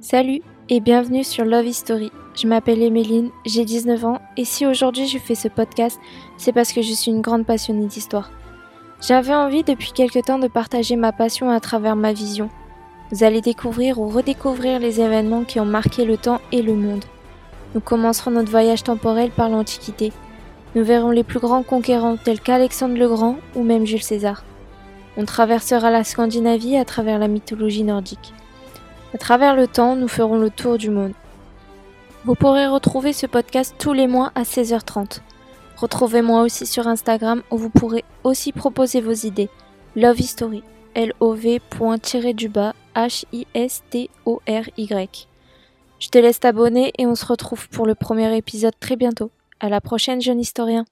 Salut et bienvenue sur Love History. Je m'appelle Emeline, j'ai 19 ans et si aujourd'hui je fais ce podcast, c'est parce que je suis une grande passionnée d'histoire. J'avais envie depuis quelque temps de partager ma passion à travers ma vision. Vous allez découvrir ou redécouvrir les événements qui ont marqué le temps et le monde. Nous commencerons notre voyage temporel par l'Antiquité. Nous verrons les plus grands conquérants tels qu'Alexandre le Grand ou même Jules César. On traversera la Scandinavie à travers la mythologie nordique. À travers le temps, nous ferons le tour du monde. Vous pourrez retrouver ce podcast tous les mois à 16h30. Retrouvez-moi aussi sur Instagram où vous pourrez aussi proposer vos idées. Love History. L-O-V.-du-bas H-I-S-T-O-R-Y. Je te laisse t'abonner et on se retrouve pour le premier épisode très bientôt. À la prochaine, jeune historien.